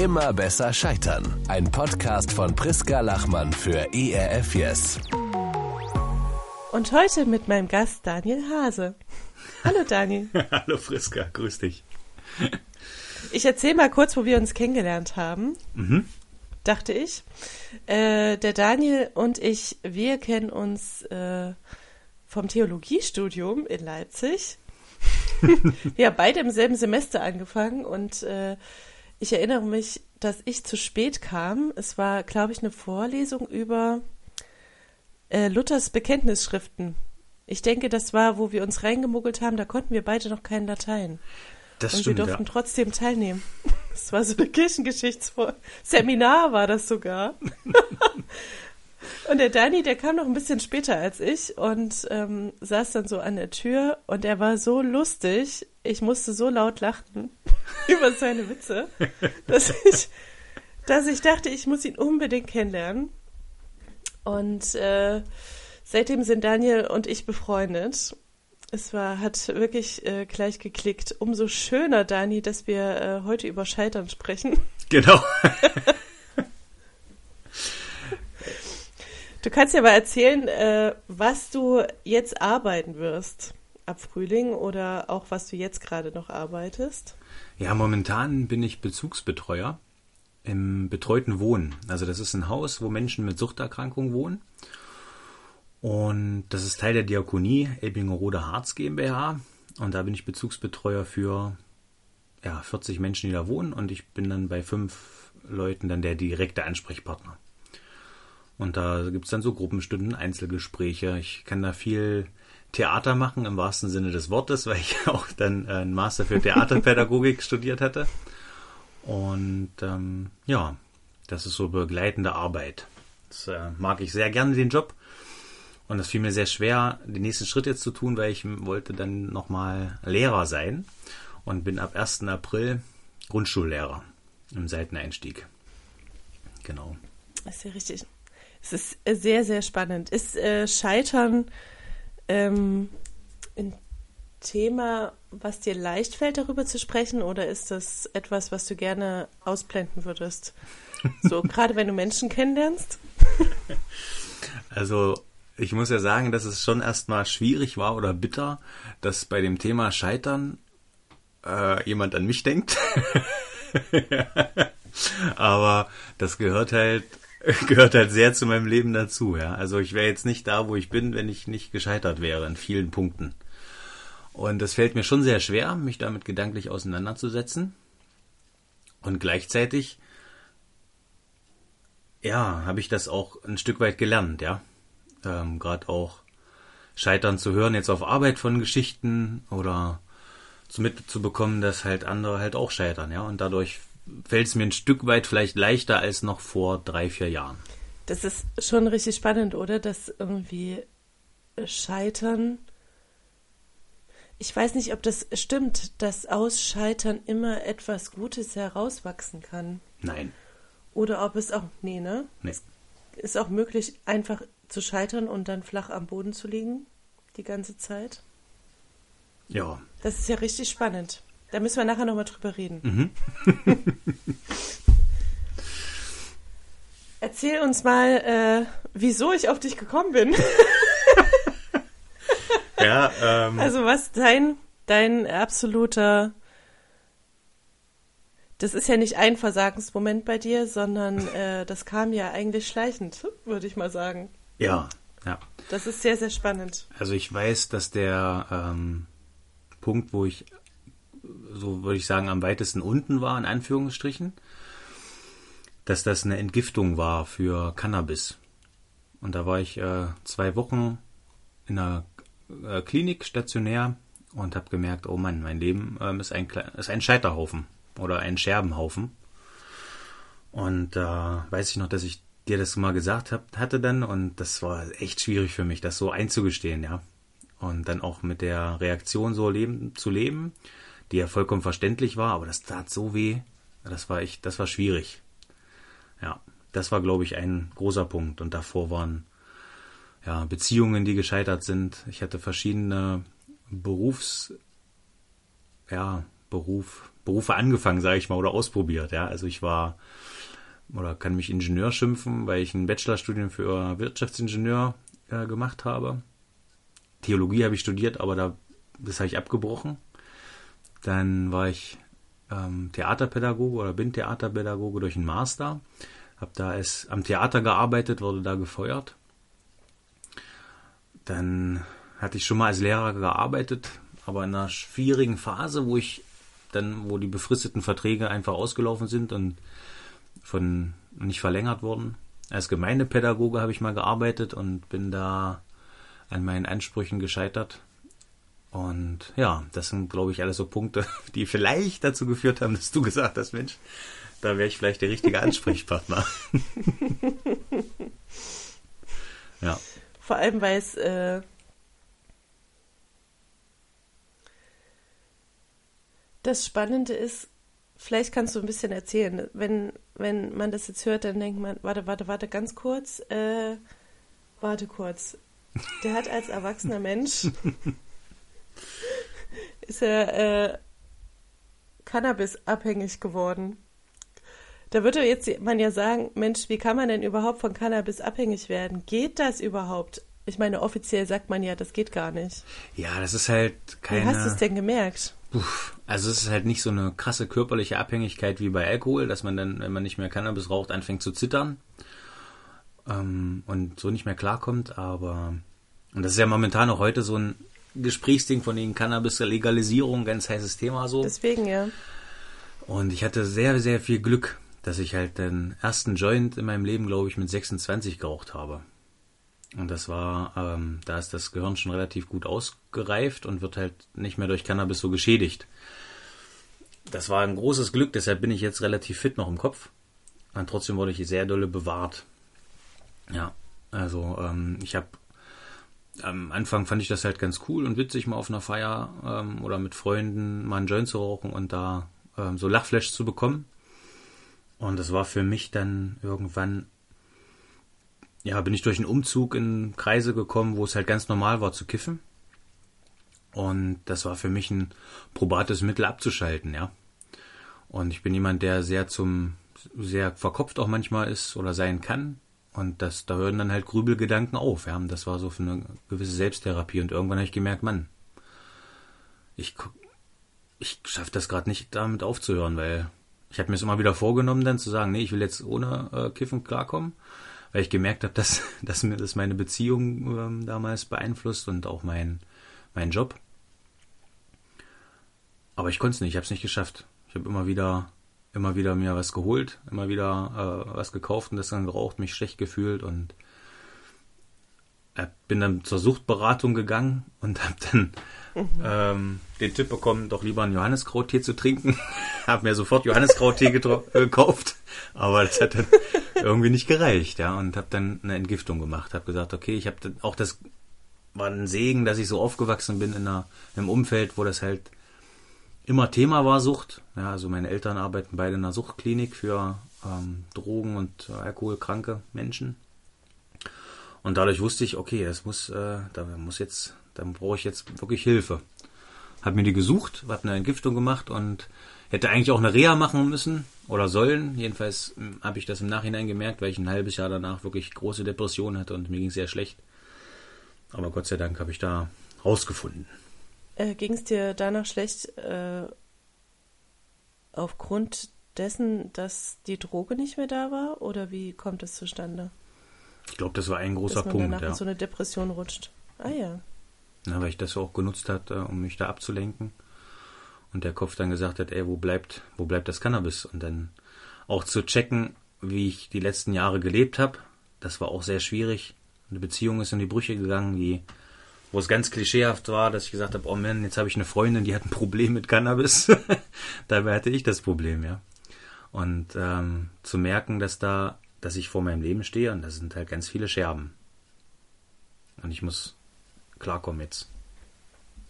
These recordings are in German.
Immer besser scheitern. Ein Podcast von Priska Lachmann für ERF Yes. Und heute mit meinem Gast Daniel Hase. Hallo Daniel. Hallo Friska, grüß dich. Ich erzähle mal kurz, wo wir uns kennengelernt haben. Mhm. Dachte ich. Äh, der Daniel und ich, wir kennen uns äh, vom Theologiestudium in Leipzig. wir haben beide im selben Semester angefangen und äh, ich erinnere mich, dass ich zu spät kam. Es war, glaube ich, eine Vorlesung über äh, Luthers Bekenntnisschriften. Ich denke, das war, wo wir uns reingemuggelt haben, da konnten wir beide noch kein Latein. Das und stimmt, wir durften ja. trotzdem teilnehmen. Das war so ein Kirchengeschichtsseminar, war das sogar. und der Dani, der kam noch ein bisschen später als ich und ähm, saß dann so an der Tür und er war so lustig. Ich musste so laut lachen über seine Witze, dass ich, dass ich dachte, ich muss ihn unbedingt kennenlernen. Und äh, seitdem sind Daniel und ich befreundet. Es war, hat wirklich äh, gleich geklickt. Umso schöner, Dani, dass wir äh, heute über Scheitern sprechen. Genau. Du kannst ja mal erzählen, äh, was du jetzt arbeiten wirst ab Frühling oder auch was du jetzt gerade noch arbeitest. Ja, momentan bin ich Bezugsbetreuer im betreuten Wohnen. Also das ist ein Haus, wo Menschen mit Suchterkrankungen wohnen. Und das ist Teil der Diakonie Elbingerode Harz GmbH. Und da bin ich Bezugsbetreuer für ja, 40 Menschen, die da wohnen. Und ich bin dann bei fünf Leuten dann der direkte Ansprechpartner. Und da gibt es dann so Gruppenstunden, Einzelgespräche. Ich kann da viel Theater machen im wahrsten Sinne des Wortes, weil ich auch dann äh, einen Master für Theaterpädagogik studiert hatte. Und ähm, ja, das ist so begleitende Arbeit. Das äh, mag ich sehr gerne, den Job. Und das fiel mir sehr schwer, den nächsten Schritt jetzt zu tun, weil ich wollte dann nochmal Lehrer sein und bin ab 1. April Grundschullehrer im Seiteneinstieg. Genau. Das ist ja richtig. Es ist sehr, sehr spannend. Ist äh, Scheitern ähm, ein Thema, was dir leicht fällt, darüber zu sprechen, oder ist das etwas, was du gerne ausblenden würdest? So, gerade wenn du Menschen kennenlernst? Also, ich muss ja sagen, dass es schon erstmal schwierig war oder bitter, dass bei dem Thema Scheitern äh, jemand an mich denkt. Aber das gehört halt gehört halt sehr zu meinem Leben dazu, ja. Also ich wäre jetzt nicht da, wo ich bin, wenn ich nicht gescheitert wäre in vielen Punkten. Und es fällt mir schon sehr schwer, mich damit gedanklich auseinanderzusetzen. Und gleichzeitig, ja, habe ich das auch ein Stück weit gelernt, ja. Ähm, Gerade auch Scheitern zu hören, jetzt auf Arbeit von Geschichten oder zu mitzubekommen, dass halt andere halt auch scheitern, ja. Und dadurch fällt es mir ein Stück weit vielleicht leichter als noch vor drei, vier Jahren. Das ist schon richtig spannend, oder? Dass irgendwie Scheitern. Ich weiß nicht, ob das stimmt, dass aus Scheitern immer etwas Gutes herauswachsen kann. Nein. Oder ob es auch. Nee, ne? Nee. Ist auch möglich, einfach zu scheitern und dann flach am Boden zu liegen? Die ganze Zeit? Ja. Das ist ja richtig spannend. Da müssen wir nachher nochmal drüber reden. Mhm. Erzähl uns mal, äh, wieso ich auf dich gekommen bin. Ja, ähm, Also was dein, dein absoluter, das ist ja nicht ein Versagensmoment bei dir, sondern äh, das kam ja eigentlich schleichend, würde ich mal sagen. ja, ja. Das ist sehr, sehr spannend. Also ich weiß, dass der ähm, Punkt, wo ich, so würde ich sagen, am weitesten unten war, in Anführungsstrichen, dass das eine Entgiftung war für Cannabis. Und da war ich äh, zwei Wochen in einer äh, Klinik stationär und habe gemerkt, oh Mann, mein Leben ähm, ist, ein, ist ein Scheiterhaufen oder ein Scherbenhaufen. Und da weiß ich noch, dass ich dir das mal gesagt hab, hatte dann und das war echt schwierig für mich, das so einzugestehen, ja. Und dann auch mit der Reaktion so leben, zu leben, die ja vollkommen verständlich war, aber das tat so weh, das war echt, das war schwierig. Ja, das war, glaube ich, ein großer Punkt. Und davor waren ja Beziehungen, die gescheitert sind. Ich hatte verschiedene Berufs, ja, Beruf, Berufe angefangen, sage ich mal, oder ausprobiert. Ja, also ich war oder kann mich Ingenieur schimpfen, weil ich ein Bachelorstudium für Wirtschaftsingenieur äh, gemacht habe. Theologie habe ich studiert, aber da, das habe ich abgebrochen. Dann war ich ähm, Theaterpädagoge oder bin Theaterpädagoge durch einen Master. Habe da es am Theater gearbeitet, wurde da gefeuert. Dann hatte ich schon mal als Lehrer gearbeitet, aber in einer schwierigen Phase, wo ich dann, wo die befristeten Verträge einfach ausgelaufen sind und von nicht verlängert wurden. Als Gemeindepädagoge habe ich mal gearbeitet und bin da an meinen Ansprüchen gescheitert. Und ja, das sind, glaube ich, alles so Punkte, die vielleicht dazu geführt haben, dass du gesagt hast, Mensch, da wäre ich vielleicht der richtige Ansprechpartner. ja. Vor allem, weil es äh, das Spannende ist, vielleicht kannst du ein bisschen erzählen, wenn, wenn man das jetzt hört, dann denkt man, warte, warte, warte, ganz kurz, äh, warte kurz. Der hat als erwachsener Mensch ist er äh, Cannabis abhängig geworden. Da würde jetzt man ja sagen, Mensch, wie kann man denn überhaupt von Cannabis abhängig werden? Geht das überhaupt? Ich meine, offiziell sagt man ja, das geht gar nicht. Ja, das ist halt keine... Wie hast du es denn gemerkt? Puh, also es ist halt nicht so eine krasse körperliche Abhängigkeit wie bei Alkohol, dass man dann, wenn man nicht mehr Cannabis raucht, anfängt zu zittern ähm, und so nicht mehr klarkommt. Aber und das ist ja momentan auch heute so ein Gesprächsding von den Cannabis-Legalisierung, ganz heißes Thema so. Deswegen, ja. Und ich hatte sehr, sehr viel Glück, dass ich halt den ersten Joint in meinem Leben, glaube ich, mit 26 geraucht habe. Und das war, ähm, da ist das Gehirn schon relativ gut ausgereift und wird halt nicht mehr durch Cannabis so geschädigt. Das war ein großes Glück, deshalb bin ich jetzt relativ fit noch im Kopf. Und trotzdem wurde ich sehr dolle bewahrt. Ja, also ähm, ich habe am Anfang fand ich das halt ganz cool und witzig, mal auf einer Feier ähm, oder mit Freunden mal einen Joint zu rauchen und da ähm, so Lachflash zu bekommen. Und das war für mich dann irgendwann, ja, bin ich durch einen Umzug in Kreise gekommen, wo es halt ganz normal war zu kiffen. Und das war für mich ein probates Mittel abzuschalten, ja. Und ich bin jemand, der sehr zum, sehr verkopft auch manchmal ist oder sein kann. Und das, da hören dann halt Grübelgedanken auf. Ja. Das war so für eine gewisse Selbsttherapie. Und irgendwann habe ich gemerkt, Mann, ich, ich schaffe das gerade nicht, damit aufzuhören, weil ich habe mir es immer wieder vorgenommen, dann zu sagen, nee, ich will jetzt ohne äh, Kiffen klarkommen, weil ich gemerkt habe, dass, dass mir das meine Beziehung ähm, damals beeinflusst und auch mein, mein Job. Aber ich konnte es nicht, ich habe es nicht geschafft. Ich habe immer wieder, immer wieder mir was geholt, immer wieder äh, was gekauft und das dann geraucht, mich schlecht gefühlt und äh, bin dann zur Suchtberatung gegangen und habe dann mhm. ähm, den Tipp bekommen, doch lieber einen Johanniskrauttee zu trinken. habe mir sofort Johanniskrauttee gekauft, aber das hat dann irgendwie nicht gereicht, ja, und habe dann eine Entgiftung gemacht. Habe gesagt, okay, ich habe auch das war ein Segen, dass ich so aufgewachsen bin in, einer, in einem Umfeld, wo das halt immer Thema war, Sucht. Ja, also meine Eltern arbeiten beide in einer Suchtklinik für ähm, Drogen- und alkoholkranke Menschen. Und dadurch wusste ich, okay, das muss, äh, da muss jetzt, dann brauche ich jetzt wirklich Hilfe. Hab mir die gesucht, hab eine Entgiftung gemacht und hätte eigentlich auch eine Reha machen müssen oder sollen. Jedenfalls hm, habe ich das im Nachhinein gemerkt, weil ich ein halbes Jahr danach wirklich große Depressionen hatte und mir ging sehr schlecht. Aber Gott sei Dank habe ich da rausgefunden. Äh, Ging es dir danach schlecht äh, aufgrund dessen, dass die Droge nicht mehr da war? Oder wie kommt es zustande? Ich glaube, das war ein großer dass man Punkt. Danach ja. in so eine Depression rutscht. Ah ja. ja. Weil ich das auch genutzt hatte, um mich da abzulenken. Und der Kopf dann gesagt hat, ey, wo bleibt, wo bleibt das Cannabis? Und dann auch zu checken, wie ich die letzten Jahre gelebt habe. Das war auch sehr schwierig eine Beziehung ist in die Brüche gegangen, die, wo es ganz klischeehaft war, dass ich gesagt habe, oh Mann, jetzt habe ich eine Freundin, die hat ein Problem mit Cannabis. Dabei hatte ich das Problem, ja. Und ähm, zu merken, dass da, dass ich vor meinem Leben stehe und das sind halt ganz viele Scherben. Und ich muss klarkommen jetzt.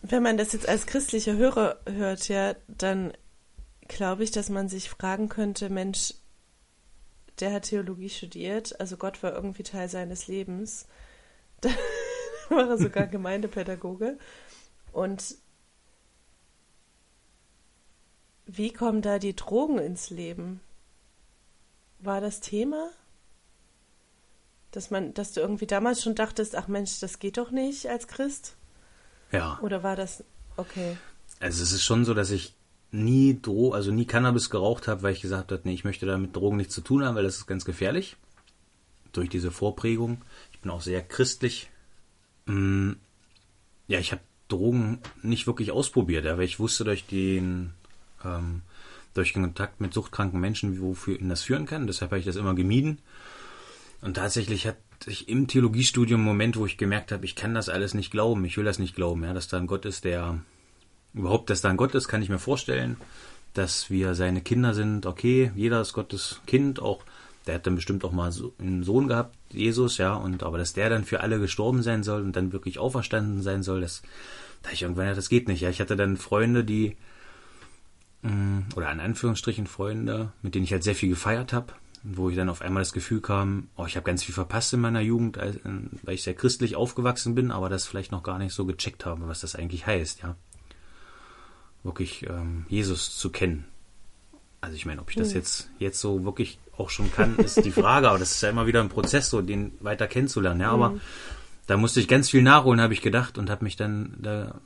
Wenn man das jetzt als christlicher Hörer hört, ja, dann glaube ich, dass man sich fragen könnte, Mensch, der hat Theologie studiert, also Gott war irgendwie Teil seines Lebens. Da war er sogar Gemeindepädagoge. Und wie kommen da die Drogen ins Leben? War das Thema? Dass man, dass du irgendwie damals schon dachtest, ach Mensch, das geht doch nicht als Christ? Ja. Oder war das okay? Also es ist schon so, dass ich nie Dro also nie Cannabis geraucht habe, weil ich gesagt habe, nee, ich möchte damit Drogen nichts zu tun haben, weil das ist ganz gefährlich. Durch diese Vorprägung. Ich bin auch sehr christlich. Mm, ja, ich habe Drogen nicht wirklich ausprobiert, weil ich wusste durch den ähm, durch den Kontakt mit suchtkranken Menschen, wofür das führen kann. Deshalb habe ich das immer gemieden. Und tatsächlich hatte ich im Theologiestudium einen Moment, wo ich gemerkt habe, ich kann das alles nicht glauben, ich will das nicht glauben, ja, dass da ein Gott ist, der überhaupt, dass da ein Gott ist, kann ich mir vorstellen, dass wir seine Kinder sind, okay, jeder ist Gottes Kind, auch der hat dann bestimmt auch mal so einen Sohn gehabt, Jesus, ja, und aber dass der dann für alle gestorben sein soll und dann wirklich auferstanden sein soll, das da ich irgendwann ja, das geht nicht. Ja, ich hatte dann Freunde, die mm, oder in Anführungsstrichen Freunde, mit denen ich halt sehr viel gefeiert habe, wo ich dann auf einmal das Gefühl kam, oh, ich habe ganz viel verpasst in meiner Jugend, weil ich sehr christlich aufgewachsen bin, aber das vielleicht noch gar nicht so gecheckt habe, was das eigentlich heißt, ja. Wirklich ähm, Jesus zu kennen. Also ich meine, ob ich das hm. jetzt jetzt so wirklich auch schon kann, ist die Frage, aber das ist ja immer wieder ein Prozess, so den weiter kennenzulernen, ja, aber mhm. da musste ich ganz viel nachholen, habe ich gedacht und habe mich dann da,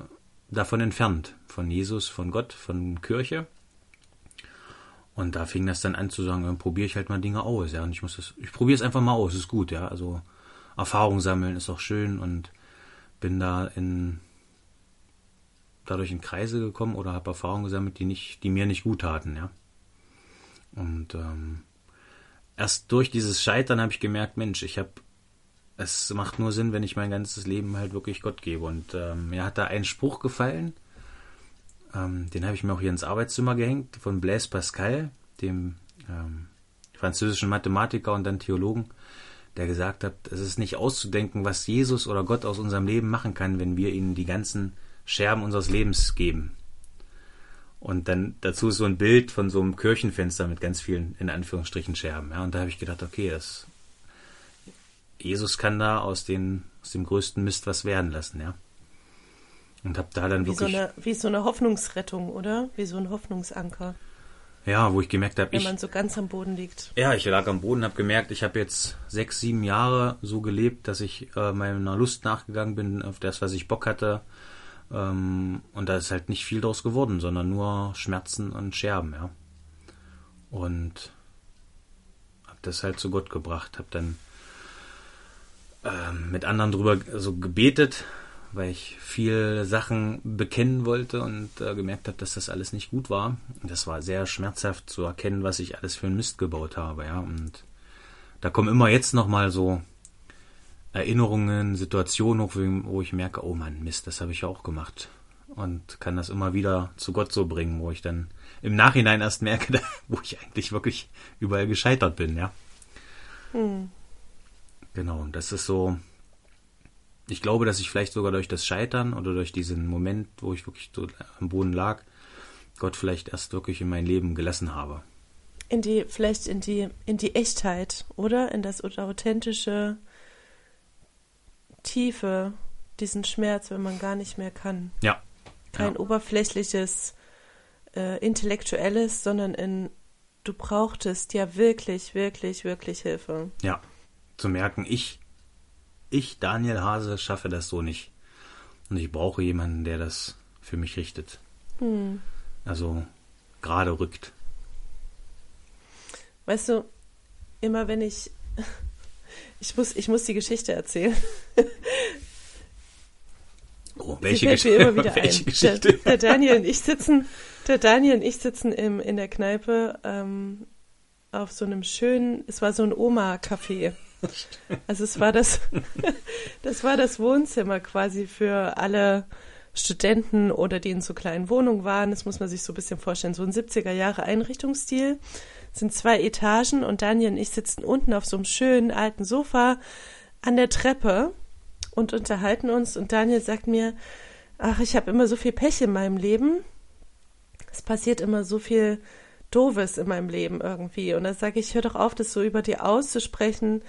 davon entfernt, von Jesus, von Gott, von Kirche und da fing das dann an zu sagen, dann probiere ich halt mal Dinge aus, ja. Und ich muss das, ich probiere es einfach mal aus, ist gut, ja. Also Erfahrung sammeln ist auch schön und bin da in dadurch in Kreise gekommen oder habe Erfahrungen gesammelt, die nicht, die mir nicht gut taten, ja. Und ähm, erst durch dieses Scheitern habe ich gemerkt, Mensch, ich habe es macht nur Sinn, wenn ich mein ganzes Leben halt wirklich Gott gebe. Und ähm, mir hat da ein Spruch gefallen, ähm, den habe ich mir auch hier ins Arbeitszimmer gehängt, von Blaise Pascal, dem ähm, französischen Mathematiker und dann Theologen, der gesagt hat, es ist nicht auszudenken, was Jesus oder Gott aus unserem Leben machen kann, wenn wir ihnen die ganzen Scherben unseres Lebens geben. Und dann dazu so ein Bild von so einem Kirchenfenster mit ganz vielen, in Anführungsstrichen, Scherben. Ja, und da habe ich gedacht, okay, das, Jesus kann da aus, den, aus dem größten Mist was werden lassen, ja. Und habe da dann wie wirklich. So eine, wie so eine Hoffnungsrettung, oder? Wie so ein Hoffnungsanker. Ja, wo ich gemerkt habe, wenn man so ganz am Boden liegt. Ja, ich lag am Boden, habe gemerkt, ich habe jetzt sechs, sieben Jahre so gelebt, dass ich äh, meiner Lust nachgegangen bin auf das, was ich Bock hatte. Ähm, und da ist halt nicht viel draus geworden, sondern nur Schmerzen und Scherben, ja. Und habe das halt zu Gott gebracht, habe dann ähm, mit anderen drüber so gebetet, weil ich viel Sachen bekennen wollte und äh, gemerkt habe, dass das alles nicht gut war. Das war sehr schmerzhaft zu erkennen, was ich alles für einen Mist gebaut habe, ja. Und da kommen immer jetzt nochmal so Erinnerungen, Situationen hoch, wo ich merke, oh Mann, Mist, das habe ich ja auch gemacht. Und kann das immer wieder zu Gott so bringen, wo ich dann im Nachhinein erst merke, wo ich eigentlich wirklich überall gescheitert bin, ja. Hm. Genau, das ist so, ich glaube, dass ich vielleicht sogar durch das Scheitern oder durch diesen Moment, wo ich wirklich so am Boden lag, Gott vielleicht erst wirklich in mein Leben gelassen habe. In die, vielleicht in die, in die Echtheit, oder? In das authentische Tiefe, diesen Schmerz, wenn man gar nicht mehr kann. Ja. Kein ja. oberflächliches, äh, intellektuelles, sondern in, du brauchtest ja wirklich, wirklich, wirklich Hilfe. Ja. Zu merken, ich ich, Daniel Hase, schaffe das so nicht. Und ich brauche jemanden, der das für mich richtet. Hm. Also gerade rückt. Weißt du, immer wenn ich. Ich muss, ich muss die Geschichte erzählen. Oh, welche, Gesch welche ein. Geschichte? Der, der, Daniel und ich sitzen, der Daniel und ich sitzen im, in der Kneipe ähm, auf so einem schönen, es war so ein Oma-Café. Also es war das, das war das Wohnzimmer quasi für alle Studenten oder die in so kleinen Wohnungen waren. Das muss man sich so ein bisschen vorstellen. So ein 70er Jahre Einrichtungsstil. Sind zwei Etagen und Daniel und ich sitzen unten auf so einem schönen alten Sofa an der Treppe und unterhalten uns. Und Daniel sagt mir, ach, ich habe immer so viel Pech in meinem Leben. Es passiert immer so viel Doofes in meinem Leben irgendwie. Und da sage ich, hör doch auf, das so über dir auszusprechen,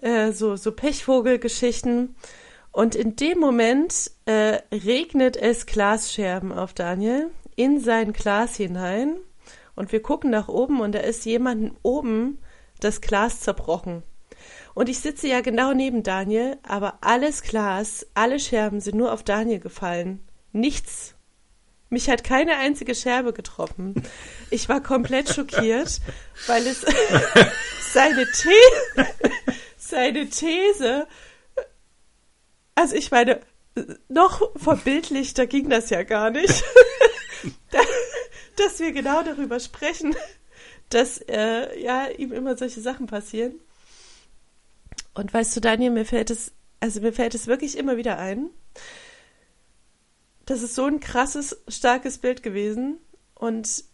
äh, so, so Pechvogelgeschichten. Und in dem Moment äh, regnet es Glasscherben auf Daniel. in sein Glas hinein und wir gucken nach oben und da ist jemandem oben das Glas zerbrochen. Und ich sitze ja genau neben Daniel, aber alles Glas, alle Scherben sind nur auf Daniel gefallen. Nichts. Mich hat keine einzige Scherbe getroffen. Ich war komplett schockiert, weil es seine, The seine These, also ich meine, noch verbildlichter ging das ja gar nicht, dass wir genau darüber sprechen, dass äh, ja ihm immer solche Sachen passieren. Und weißt du, Daniel, mir fällt es, also mir fällt es wirklich immer wieder ein. Das ist so ein krasses, starkes Bild gewesen. Und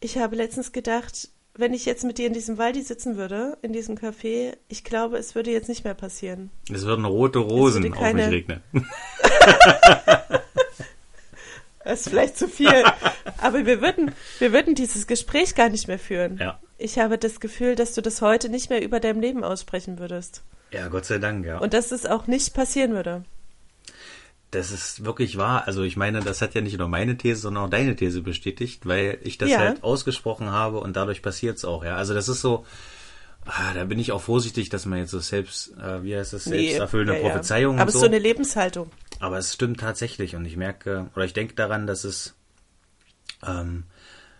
ich habe letztens gedacht, wenn ich jetzt mit dir in diesem Waldi sitzen würde, in diesem Café, ich glaube, es würde jetzt nicht mehr passieren. Es würden rote Rosen keine... auf mich regnen. das ist vielleicht zu viel. Aber wir würden, wir würden dieses Gespräch gar nicht mehr führen. Ja. Ich habe das Gefühl, dass du das heute nicht mehr über deinem Leben aussprechen würdest. Ja, Gott sei Dank, ja. Und dass es auch nicht passieren würde. Das ist wirklich wahr. Also ich meine, das hat ja nicht nur meine These, sondern auch deine These bestätigt, weil ich das Ja. halt ausgesprochen habe und dadurch passiert es auch, ja. Also das ist so, ah, da bin ich auch vorsichtig, dass man jetzt so selbst, äh, wie heißt das, Nee, selbsterfüllende ja, ja. Prophezeiung Aber und es so. ist so eine Lebenshaltung. Aber es stimmt tatsächlich und ich merke, oder ich denke daran, dass es, ähm,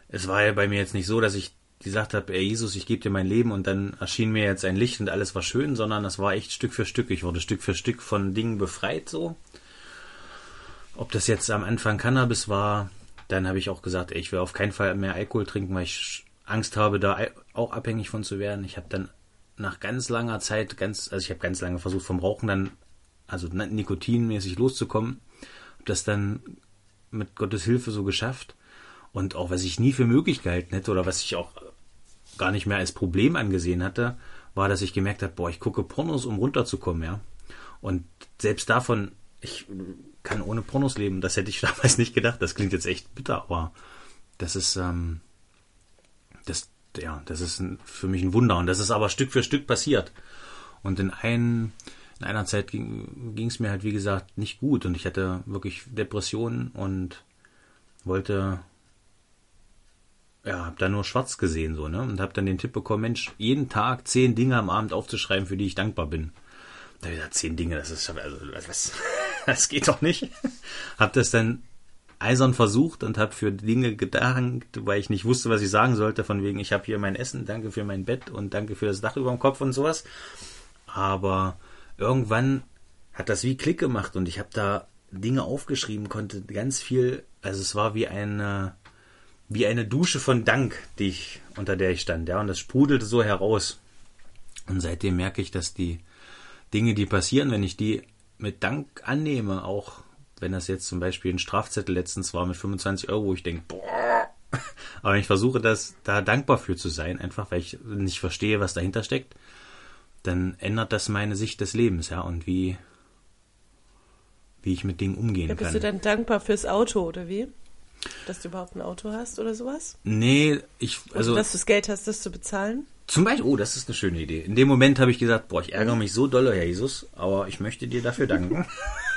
es war ja bei mir jetzt nicht so, dass ich gesagt habe, ey Jesus, ich gebe dir mein Leben und dann erschien mir jetzt ein Licht und alles war schön, sondern das war echt Stück für Stück. Ich wurde Stück für Stück von Dingen befreit so. Ob das jetzt am Anfang Cannabis war, dann habe ich auch gesagt, ey, ich will auf keinen Fall mehr Alkohol trinken, weil ich Angst habe, da auch abhängig von zu werden. Ich habe dann nach ganz langer Zeit, ganz, also ich habe ganz lange versucht vom Rauchen dann, also nikotinmäßig loszukommen, habe das dann mit Gottes Hilfe so geschafft. Und auch was ich nie für möglich gehalten hätte oder was ich auch gar nicht mehr als Problem angesehen hatte, war, dass ich gemerkt habe, boah, ich gucke Pornos, um runterzukommen, ja. Und selbst davon, ich kann ohne Pornos leben, das hätte ich damals nicht gedacht. Das klingt jetzt echt bitter, aber das ist, ähm, das, ja, das ist ein, für mich ein Wunder. Und das ist aber Stück für Stück passiert. Und in, ein, in einer Zeit ging es mir halt, wie gesagt, nicht gut. Und ich hatte wirklich Depressionen und wollte ja, hab da nur schwarz gesehen so, ne? Und hab dann den Tipp bekommen, Mensch, jeden Tag zehn Dinge am Abend aufzuschreiben, für die ich dankbar bin. Da hab ich gesagt, zehn Dinge, das ist also was, das geht doch nicht. hab das dann eisern versucht und hab für Dinge gedankt, weil ich nicht wusste, was ich sagen sollte, von wegen, ich habe hier mein Essen, danke für mein Bett und danke für das Dach über dem Kopf und sowas. Aber irgendwann hat das wie Klick gemacht und ich habe da Dinge aufgeschrieben, konnte ganz viel, also es war wie eine wie eine Dusche von Dank, die ich, unter der ich stand, ja, und das sprudelte so heraus. Und seitdem merke ich, dass die Dinge, die passieren, wenn ich die mit Dank annehme, auch wenn das jetzt zum Beispiel ein Strafzettel letztens war mit 25 Euro, wo ich denke, boah, aber ich versuche das da dankbar für zu sein, einfach weil ich nicht verstehe, was dahinter steckt, dann ändert das meine Sicht des Lebens, ja, und wie, wie ich mit Dingen umgehen Ja, bist kann. du dann dankbar fürs Auto, oder wie? Dass du überhaupt ein Auto hast oder sowas? Nee, ich, Also, also. dass du das Geld hast, das zu bezahlen? Zum Beispiel, oh, das ist eine schöne Idee. In dem Moment habe ich gesagt, boah, ich ärgere mich so dolle, Herr Jesus, aber ich möchte dir dafür danken.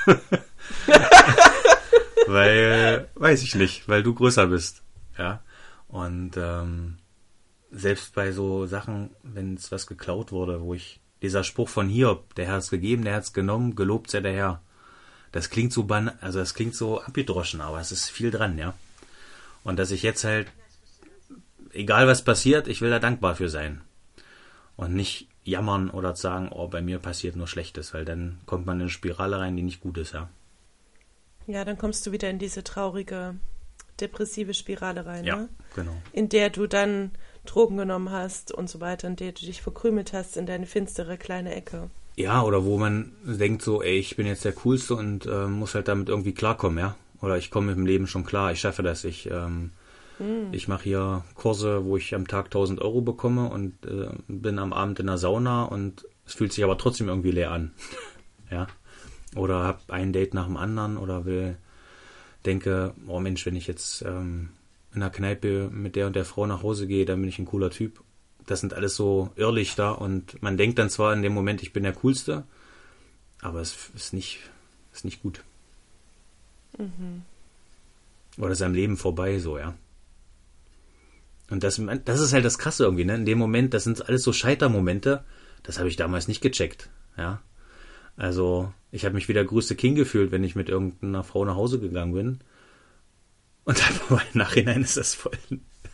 weil, weiß ich nicht, weil du größer bist. Ja. Und ähm, selbst bei so Sachen, wenn es was geklaut wurde, wo ich, dieser Spruch von Hiob, der Herr hat's gegeben, der hat's genommen, gelobt sei der Herr. Das klingt so ban also das klingt so abgedroschen, aber es ist viel dran, ja. Und dass ich jetzt halt egal was passiert, ich will da dankbar für sein. Und nicht jammern oder sagen, oh, bei mir passiert nur Schlechtes, weil dann kommt man in eine Spirale rein, die nicht gut ist, ja. Ja, dann kommst du wieder in diese traurige, depressive Spirale rein, Ja, ne? genau. in der du dann Drogen genommen hast und so weiter, in der du dich verkrümelt hast in deine finstere kleine Ecke. Ja, oder wo man denkt so, ey, ich bin jetzt der Coolste und äh, muss halt damit irgendwie klarkommen, ja. Oder ich komme mit dem Leben schon klar, ich schaffe das, ich, ähm, ich mache hier Kurse, wo ich am Tag 1000 Euro bekomme und äh, bin am Abend in der Sauna und es fühlt sich aber trotzdem irgendwie leer an, ja. Oder hab ein Date nach dem anderen oder will, denke, oh Mensch, wenn ich jetzt ähm, in der Kneipe mit der und der Frau nach Hause gehe, dann bin ich ein cooler Typ. Das sind alles so Irrlichter und man denkt dann zwar in dem Moment, ich bin der Coolste, aber es ist nicht, ist nicht gut. Oder ist am Leben vorbei, so, ja. Und das, das ist halt das Krasse irgendwie, ne? In dem Moment, das sind alles so Scheitermomente, das habe ich damals nicht gecheckt, ja. Also, ich habe mich wie der größte King gefühlt, wenn ich mit irgendeiner Frau nach Hause gegangen bin. Und dann im Nachhinein ist das voll,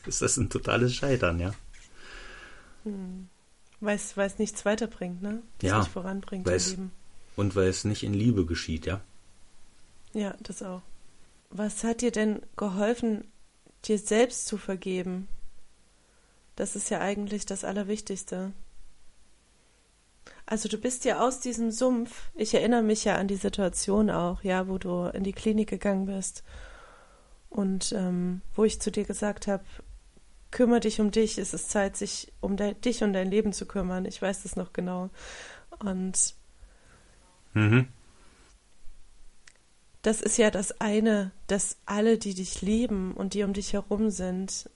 ist das ein totales Scheitern, ja. Hm. Weil es nichts weiterbringt, ne? Weil's ja. nicht voranbringt im Leben. Und weil es nicht in Liebe geschieht, ja. Ja, das auch. Was hat dir denn geholfen, dir selbst zu vergeben? Das ist ja eigentlich das Allerwichtigste. Also du bist ja aus diesem Sumpf, ich erinnere mich ja an die Situation auch, ja, wo du in die Klinik gegangen bist und ähm, wo ich zu dir gesagt habe, kümmere dich um dich, es ist Zeit, sich um de dich und dein Leben zu kümmern. Ich weiß das noch genau. Und mhm. das ist ja das eine, dass alle, die dich lieben und die um dich herum sind,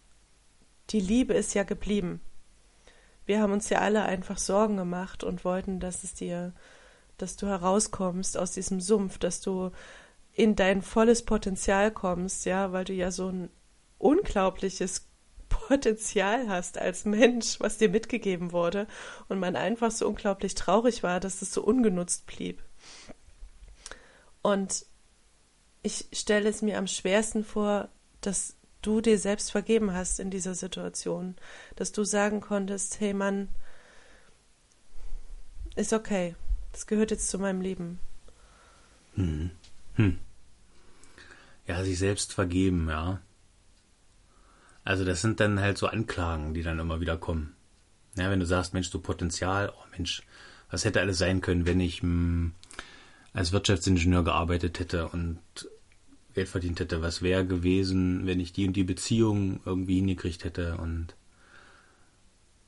die Liebe ist ja geblieben. Wir haben uns ja alle einfach Sorgen gemacht und wollten, dass es dir, dass du herauskommst aus diesem Sumpf, dass du in dein volles Potenzial kommst, ja, weil du ja so ein unglaubliches Potenzial hast als Mensch, was dir mitgegeben wurde und man einfach so unglaublich traurig war, dass es so ungenutzt blieb. Und ich stelle es mir am schwersten vor, dass du dir selbst vergeben hast in dieser Situation, dass du sagen konntest, hey Mann, ist okay, das gehört jetzt zu meinem Leben. Hm. Hm. Ja, sich selbst vergeben, ja. Also das sind dann halt so Anklagen, die dann immer wieder kommen. Ja, wenn du sagst, Mensch, du Potenzial, oh Mensch, was hätte alles sein können, wenn ich mh, hm, als Wirtschaftsingenieur gearbeitet hätte und Geld verdient hätte, was wäre gewesen, wenn ich die und die Beziehung irgendwie hingekriegt hätte und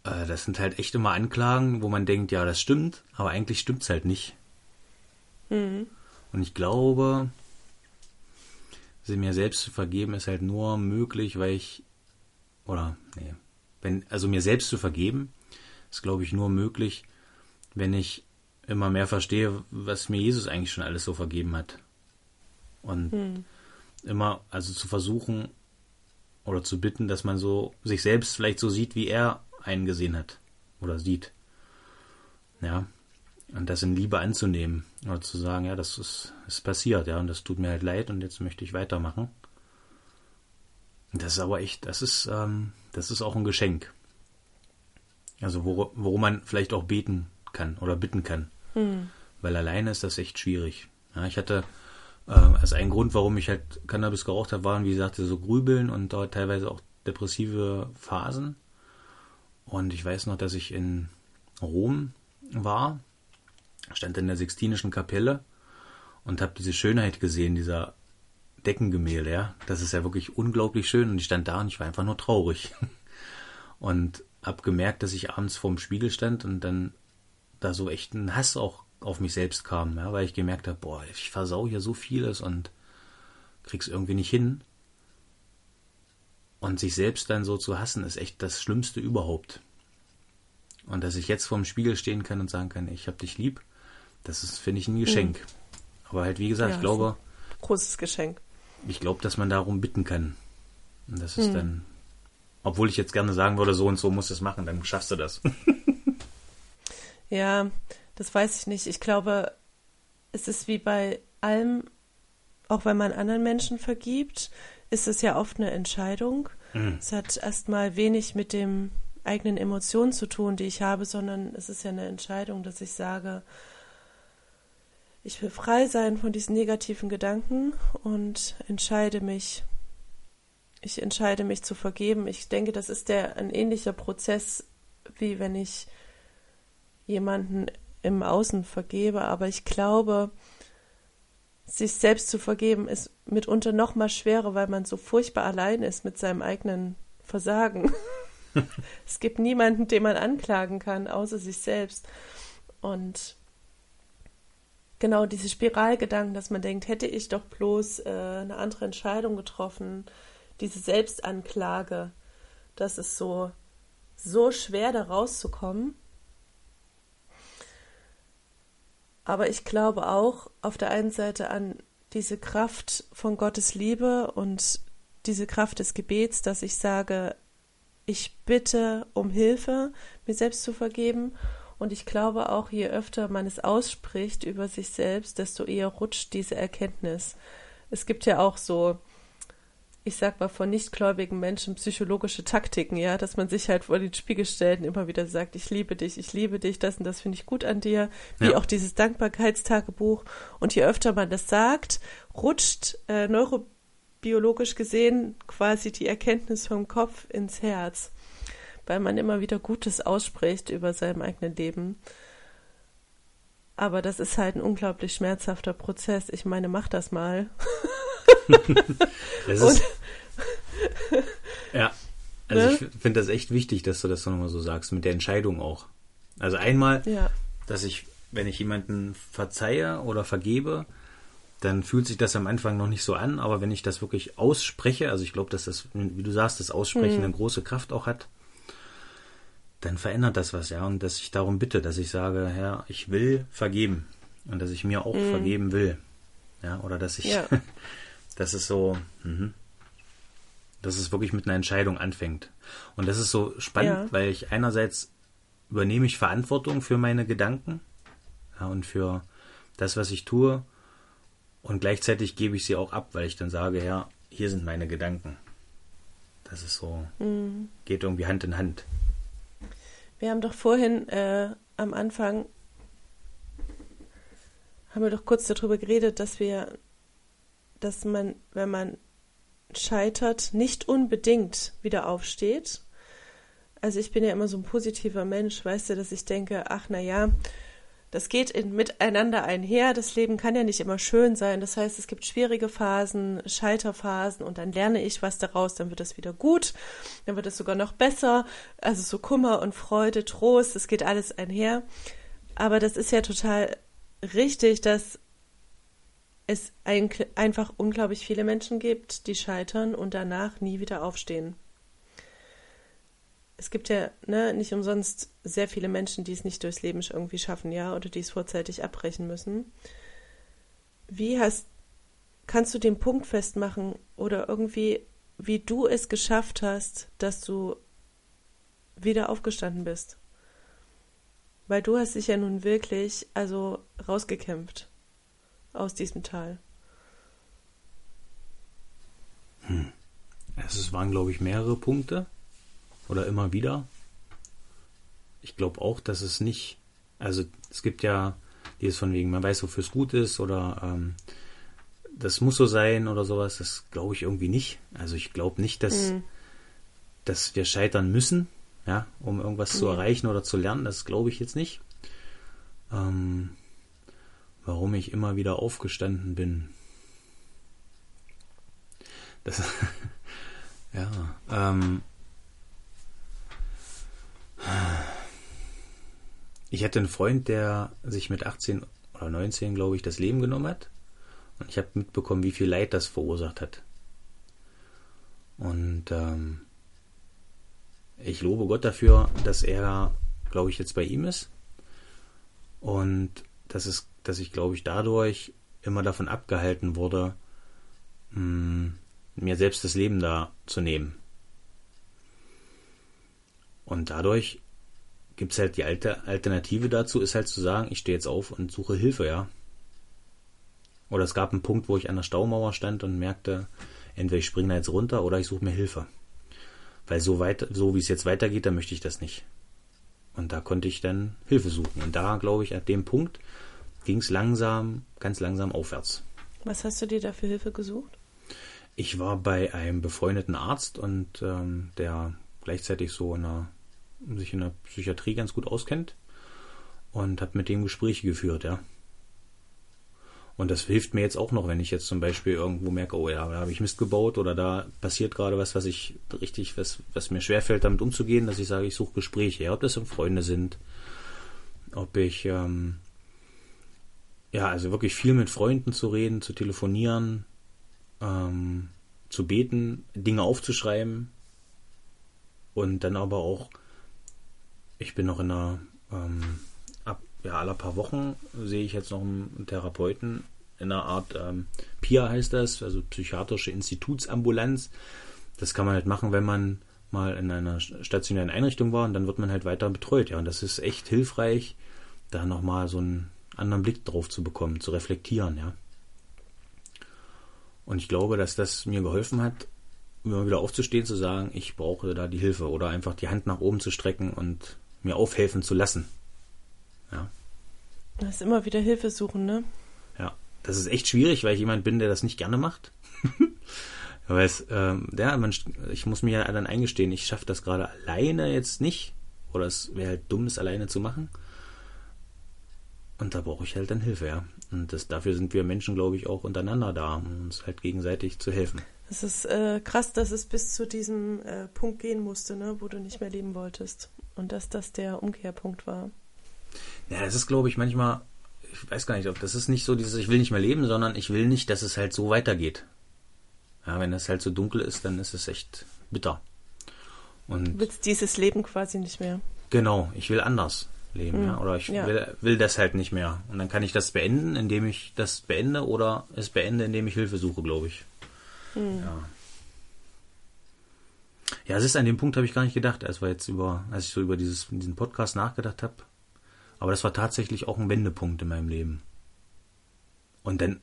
äh, das sind halt echt immer Anklagen, wo man denkt, ja, das stimmt, aber eigentlich stimmt es halt nicht. Mhm. Und ich glaube, sie mir selbst zu vergeben, ist halt nur möglich, weil ich oder nee, wenn also mir selbst zu vergeben, ist glaube ich nur möglich, wenn ich immer mehr verstehe, was mir Jesus eigentlich schon alles so vergeben hat. Und hm immer, also zu versuchen oder zu bitten, dass man so sich selbst vielleicht so sieht, wie er einen gesehen hat oder sieht. Ja. Und das in Liebe anzunehmen oder zu sagen, ja, das ist, ist passiert, ja, und das tut mir halt leid und jetzt möchte ich weitermachen. Das ist aber echt, das ist, ähm, das ist auch ein Geschenk. Also wor worum man vielleicht auch beten kann oder bitten kann. Hm. Weil alleine ist das echt schwierig. Ja, ich hatte ähm, also ein Grund, warum ich halt Cannabis geraucht habe, waren, wie gesagt, so Grübeln und dort teilweise auch depressive Phasen. Und ich weiß noch, dass ich in Rom war, stand in der Sixtinischen Kapelle und habe diese Schönheit gesehen, dieser Deckengemälde, ja. Das ist ja wirklich unglaublich schön und ich stand da und ich war einfach nur traurig. Und habe gemerkt, dass ich abends vorm Spiegel stand und dann da so echt ein Hass auch auf mich selbst kam, ja, weil ich gemerkt habe, boah, ich versau hier so vieles und krieg's irgendwie nicht hin. Und sich selbst dann so zu hassen, ist echt das Schlimmste überhaupt. Und dass ich jetzt vorm Spiegel stehen kann und sagen kann, ich hab dich lieb, das ist, finde ich, ein Geschenk. Mhm. Aber halt, wie gesagt, ja, ich glaube. Großes Geschenk. Ich glaube, dass man darum bitten kann. Und das ist mhm. dann, obwohl ich jetzt gerne sagen würde, so und so muss es machen, dann schaffst du das. ja, das weiß ich nicht. Ich glaube, es ist wie bei allem, auch wenn man anderen Menschen vergibt, ist es ja oft eine Entscheidung. Mhm. Es hat erstmal wenig mit dem eigenen Emotionen zu tun, die ich habe, sondern es ist ja eine Entscheidung, dass ich sage, ich will frei sein von diesen negativen Gedanken und entscheide mich. Ich entscheide mich zu vergeben. Ich denke, das ist der ein ähnlicher Prozess, wie wenn ich jemanden im Außen vergebe, aber ich glaube, sich selbst zu vergeben ist mitunter noch mal schwerer, weil man so furchtbar allein ist mit seinem eigenen Versagen. es gibt niemanden, den man anklagen kann, außer sich selbst. Und genau diese Spiralgedanken, dass man denkt, hätte ich doch bloß äh, eine andere Entscheidung getroffen, diese Selbstanklage, das ist so so schwer da rauszukommen. Aber ich glaube auch auf der einen Seite an diese Kraft von Gottes Liebe und diese Kraft des Gebets, dass ich sage, ich bitte um Hilfe, mir selbst zu vergeben. Und ich glaube auch, je öfter man es ausspricht über sich selbst, desto eher rutscht diese Erkenntnis. Es gibt ja auch so, ich sag mal, von nichtgläubigen Menschen psychologische Taktiken, ja, dass man sich halt vor den Spiegel stellt und immer wieder sagt, ich liebe dich, ich liebe dich, das und das finde ich gut an dir, wie ja. auch dieses Dankbarkeitstagebuch. Und je öfter man das sagt, rutscht äh, neurobiologisch gesehen quasi die Erkenntnis vom Kopf ins Herz, weil man immer wieder Gutes ausspricht über sein eigenes Leben. Aber das ist halt ein unglaublich schmerzhafter Prozess. Ich meine, mach das mal. das ist, ja, also ne? ich finde das echt wichtig, dass du das nochmal so sagst, mit der Entscheidung auch. Also einmal, ja. dass ich, wenn ich jemanden verzeihe oder vergebe, dann fühlt sich das am Anfang noch nicht so an, aber wenn ich das wirklich ausspreche, also ich glaube, dass das, wie du sagst, das Aussprechen mhm. eine große Kraft auch hat, dann verändert das was, ja, und dass ich darum bitte, dass ich sage, Herr, ich will vergeben und dass ich mir auch mhm. vergeben will, ja, oder dass ich, ja. das ist so, mh, dass es wirklich mit einer Entscheidung anfängt. Und das ist so spannend, ja. weil ich einerseits übernehme ich Verantwortung für meine Gedanken ja, und für das, was ich tue. Und gleichzeitig gebe ich sie auch ab, weil ich dann sage, ja, hier sind meine Gedanken. Das ist so, mhm. geht irgendwie Hand in Hand. Wir haben doch vorhin äh, am Anfang, haben wir doch kurz darüber geredet, dass wir, dass man, wenn man scheitert, nicht unbedingt wieder aufsteht. Also ich bin ja immer so ein positiver Mensch, weißt du, dass ich denke, ach na ja, das geht in, miteinander einher. Das Leben kann ja nicht immer schön sein. Das heißt, es gibt schwierige Phasen, Scheiterphasen und dann lerne ich was daraus, dann wird es wieder gut, dann wird es sogar noch besser. Also so Kummer und Freude, Trost, das geht alles einher. Aber das ist ja total richtig, dass es ein, einfach unglaublich viele Menschen gibt, die scheitern und danach nie wieder aufstehen. Es gibt ja ne, nicht umsonst sehr viele Menschen, die es nicht durchs Leben irgendwie schaffen, ja, oder die es vorzeitig abbrechen müssen. Wie hast, kannst du den Punkt festmachen oder irgendwie, wie du es geschafft hast, dass du wieder aufgestanden bist? Weil du hast dich ja nun wirklich, also rausgekämpft aus diesem Tal? Hm. Es waren, glaube ich, mehrere Punkte oder immer wieder. Ich glaube auch, dass es nicht, also es gibt ja dieses von wegen, man weiß, wofür es gut ist oder ähm, das muss so sein oder sowas. Das glaube ich irgendwie nicht. Also ich glaube nicht, dass, mhm. dass wir scheitern müssen, ja, um irgendwas mhm. zu erreichen oder zu lernen. Das glaube ich jetzt nicht. Ähm, warum ich immer wieder aufgestanden bin. Das, ja, ähm, ich hatte einen Freund, der sich mit 18 oder 19, glaube ich, das Leben genommen hat. Und ich habe mitbekommen, wie viel Leid das verursacht hat. Und ähm, ich lobe Gott dafür, dass er, glaube ich, jetzt bei ihm ist. Und dass es dass ich, glaube ich, dadurch immer davon abgehalten wurde, mh, mm, mir selbst das Leben da zu nehmen. Und dadurch gibt es halt die alte Alternative dazu, ist halt zu sagen, ich stehe jetzt auf und suche Hilfe, ja. Oder es gab einen Punkt, wo ich an der Staumauer stand und merkte, entweder ich springe da jetzt runter oder ich suche mir Hilfe. Weil so weit, so wie es jetzt weitergeht, da möchte ich das nicht. Und da konnte ich dann Hilfe suchen. Und da, glaube ich, an dem Punkt ging es langsam, ganz langsam aufwärts. Was hast du dir da für Hilfe gesucht? Ich war bei einem befreundeten Arzt und ähm, der gleichzeitig so in einer, sich in der Psychiatrie ganz gut auskennt und habe mit dem Gespräche geführt, ja. Und das hilft mir jetzt auch noch, wenn ich jetzt zum Beispiel irgendwo merke, oh ja, da habe ich Mist gebaut oder da passiert gerade was, was ich richtig, was, was mir schwerfällt, damit umzugehen, dass ich sage, ich suche Gespräche, ja, ob das Freunde sind, ob ich ähm, ja, also wirklich viel mit Freunden zu reden, zu telefonieren, ähm, zu beten, Dinge aufzuschreiben und dann aber auch, ich bin noch in einer, ähm, ab ja, aller paar Wochen sehe ich jetzt noch einen Therapeuten in einer Art ähm, PIA heißt das, also psychiatrische Institutsambulanz. Das kann man halt machen, wenn man mal in einer stationären Einrichtung war und dann wird man halt weiter betreut. Ja, und das ist echt hilfreich, da nochmal so einen anderen Blick drauf zu bekommen, zu reflektieren, ja. Und ich glaube, dass das mir geholfen hat, immer wieder aufzustehen, zu sagen, ich brauche da die Hilfe oder einfach die Hand nach oben zu strecken und mir aufhelfen zu lassen. Ja. Das ist immer wieder Hilfe suchen, ne? Ja, das ist echt schwierig, weil ich jemand bin, der das nicht gerne macht. weil es, ähm, ja, man, ich muss mir ja dann eingestehen, ich schaffe das gerade alleine jetzt nicht. Oder es wäre halt dumm, es alleine zu machen. Und da brauche ich halt dann Hilfe, ja. Und das, dafür sind wir Menschen, glaube ich, auch untereinander da, um uns halt gegenseitig zu helfen. Es ist äh, krass, dass es bis zu diesem äh, Punkt gehen musste, ne, wo du nicht mehr leben wolltest. Und dass das der Umkehrpunkt war. Ja, das ist, glaube ich, manchmal, ich weiß gar nicht, ob das ist nicht so dieses, ich will nicht mehr leben, sondern ich will nicht, dass es halt so weitergeht. Ja, wenn es halt so dunkel ist, dann ist es echt bitter. Und du willst dieses Leben quasi nicht mehr. Genau, ich will anders leben, mhm. ja. Oder ich ja. Will, will das halt nicht mehr. Und dann kann ich das beenden, indem ich das beende oder es beende, indem ich Hilfe suche, glaube ich. Mhm. Ja. Ja, es ist an dem Punkt habe ich gar nicht gedacht, als wir jetzt über, als ich so über dieses, diesen Podcast nachgedacht habe. Aber das war tatsächlich auch ein Wendepunkt in meinem Leben. Und dann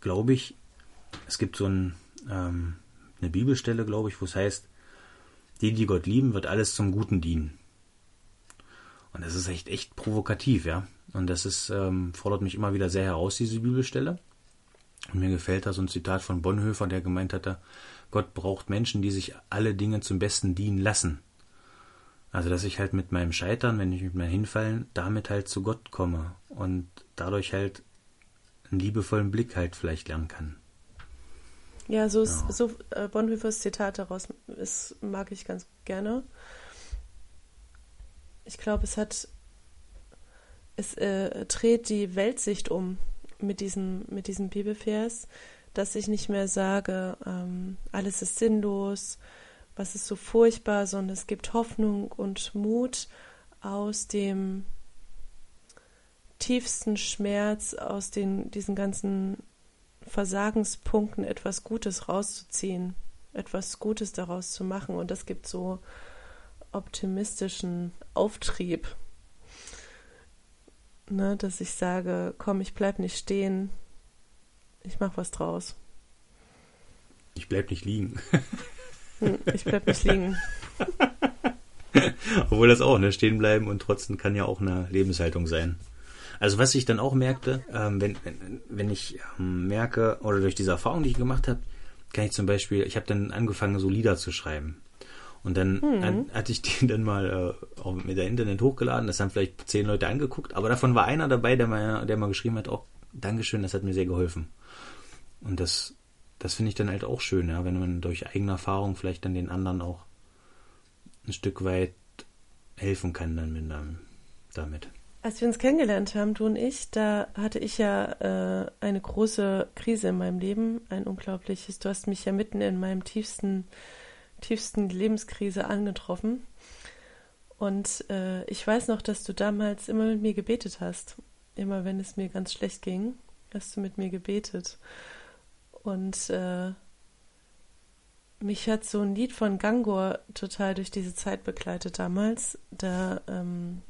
glaube ich, es gibt so ein, ähm, eine Bibelstelle, glaube ich, wo es heißt, die, die Gott lieben, wird alles zum Guten dienen. Und das ist echt, echt provokativ, ja. Und das ist, ähm, fordert mich immer wieder sehr heraus, diese Bibelstelle. Und mir gefällt da so ein Zitat von Bonhoeffer, der gemeint hatte, Gott braucht Menschen, die sich alle Dinge zum Besten dienen lassen. Also, dass ich halt mit meinem Scheitern, wenn ich mit meinem Hinfallen, damit halt zu Gott komme und dadurch halt einen liebevollen Blick halt vielleicht lernen kann. Ja, so ist ja. so äh, Bonhoeffers Zitat daraus ist, mag ich ganz gerne ich glaube, es hat, es äh, dreht die Weltsicht um mit diesem, mit diesem Bibelvers, dass ich nicht mehr sage, ähm, alles ist sinnlos, was ist so furchtbar, sondern es gibt Hoffnung und Mut aus dem tiefsten Schmerz, aus den, diesen ganzen Versagenspunkten etwas Gutes rauszuziehen, etwas Gutes daraus zu machen. Und das gibt so optimistischen Auftrieb. Ne, dass ich sage, komm, ich bleib nicht stehen, ich mach was draus. Ich bleib nicht liegen. Hm, ich bleib nicht liegen. Obwohl das auch, ne, stehen bleiben und trotzdem kann ja auch eine Lebenshaltung sein. Also was ich dann auch merkte, ähm, wenn, wenn ich ähm, merke, oder durch diese Erfahrung, die ich gemacht habe, kann ich zum Beispiel, ich habe dann angefangen, so Lieder zu schreiben. Und dann mhm. hatte ich den dann mal äh, auch mit der Internet hochgeladen. Das haben vielleicht zehn Leute angeguckt, aber davon war einer dabei, der mal, der mal geschrieben hat, oh, Dankeschön, das hat mir sehr geholfen. Und das, das finde ich dann halt auch schön, ja, wenn man durch eigene Erfahrung vielleicht dann den anderen auch ein Stück weit helfen kann dann mit einem, damit. Als wir uns kennengelernt haben, du und ich, da hatte ich ja äh, eine große Krise in meinem Leben, ein unglaubliches. Du hast mich ja mitten in meinem tiefsten tiefsten Lebenskrise angetroffen. Und äh, ich weiß noch, dass du damals immer mit mir gebetet hast. Immer wenn es mir ganz schlecht ging, hast du mit mir gebetet. Und äh, mich hat so ein Lied von Gangor total durch diese Zeit begleitet damals. Da ähm,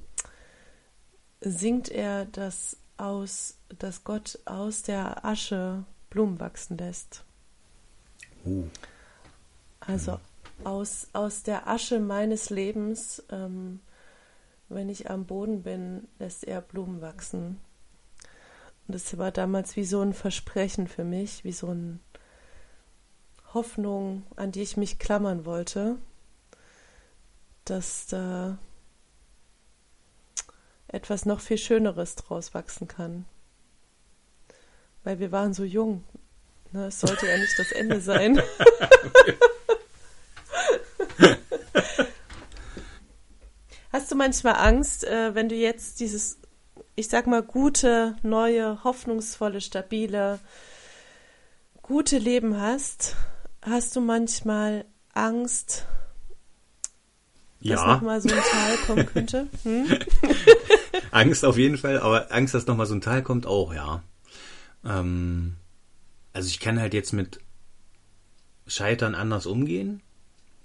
singt er, dass, aus, dass Gott aus der Asche Blumen wachsen lässt. Uh. Also aus, aus der Asche meines Lebens, ähm, wenn ich am Boden bin, lässt er Blumen wachsen. Und das war damals wie so ein Versprechen für mich, wie so eine Hoffnung, an die ich mich klammern wollte, dass da etwas noch viel Schöneres draus wachsen kann. Weil wir waren so jung. Ne? Es sollte ja nicht das Ende sein. Hast du manchmal Angst, äh, wenn du jetzt dieses, ich sag mal, gute, neue, hoffnungsvolle, stabile, gute Leben hast? Hast du manchmal Angst, ja. dass nochmal so ein Tal kommen könnte? Hm? Angst auf jeden Fall, aber Angst, dass nochmal so ein Tal kommt, auch, ja. Ähm, also ich kann halt jetzt mit Scheitern anders umgehen.